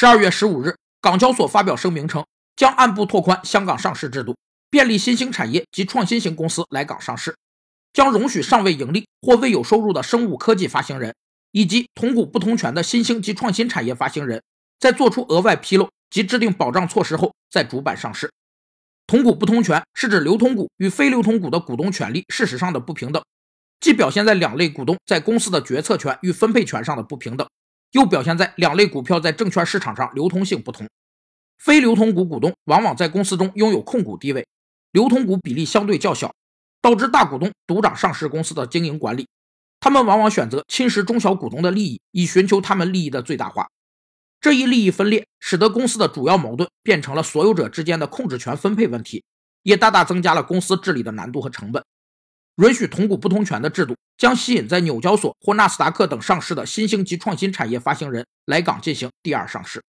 十二月十五日，港交所发表声明称，将按步拓宽香港上市制度，便利新兴产业及创新型公司来港上市，将容许尚未盈利或未有收入的生物科技发行人以及同股不同权的新兴及创新产业发行人，在做出额外披露及制定保障措施后再主板上市。同股不同权是指流通股与非流通股的股东权利事实上的不平等，既表现在两类股东在公司的决策权与分配权上的不平等。又表现在两类股票在证券市场上流通性不同，非流通股股东往往在公司中拥有控股地位，流通股比例相对较小，导致大股东独掌上市公司的经营管理，他们往往选择侵蚀中小股东的利益，以寻求他们利益的最大化。这一利益分裂使得公司的主要矛盾变成了所有者之间的控制权分配问题，也大大增加了公司治理的难度和成本。允许同股不同权的制度。将吸引在纽交所或纳斯达克等上市的新兴及创新产业发行人来港进行第二上市。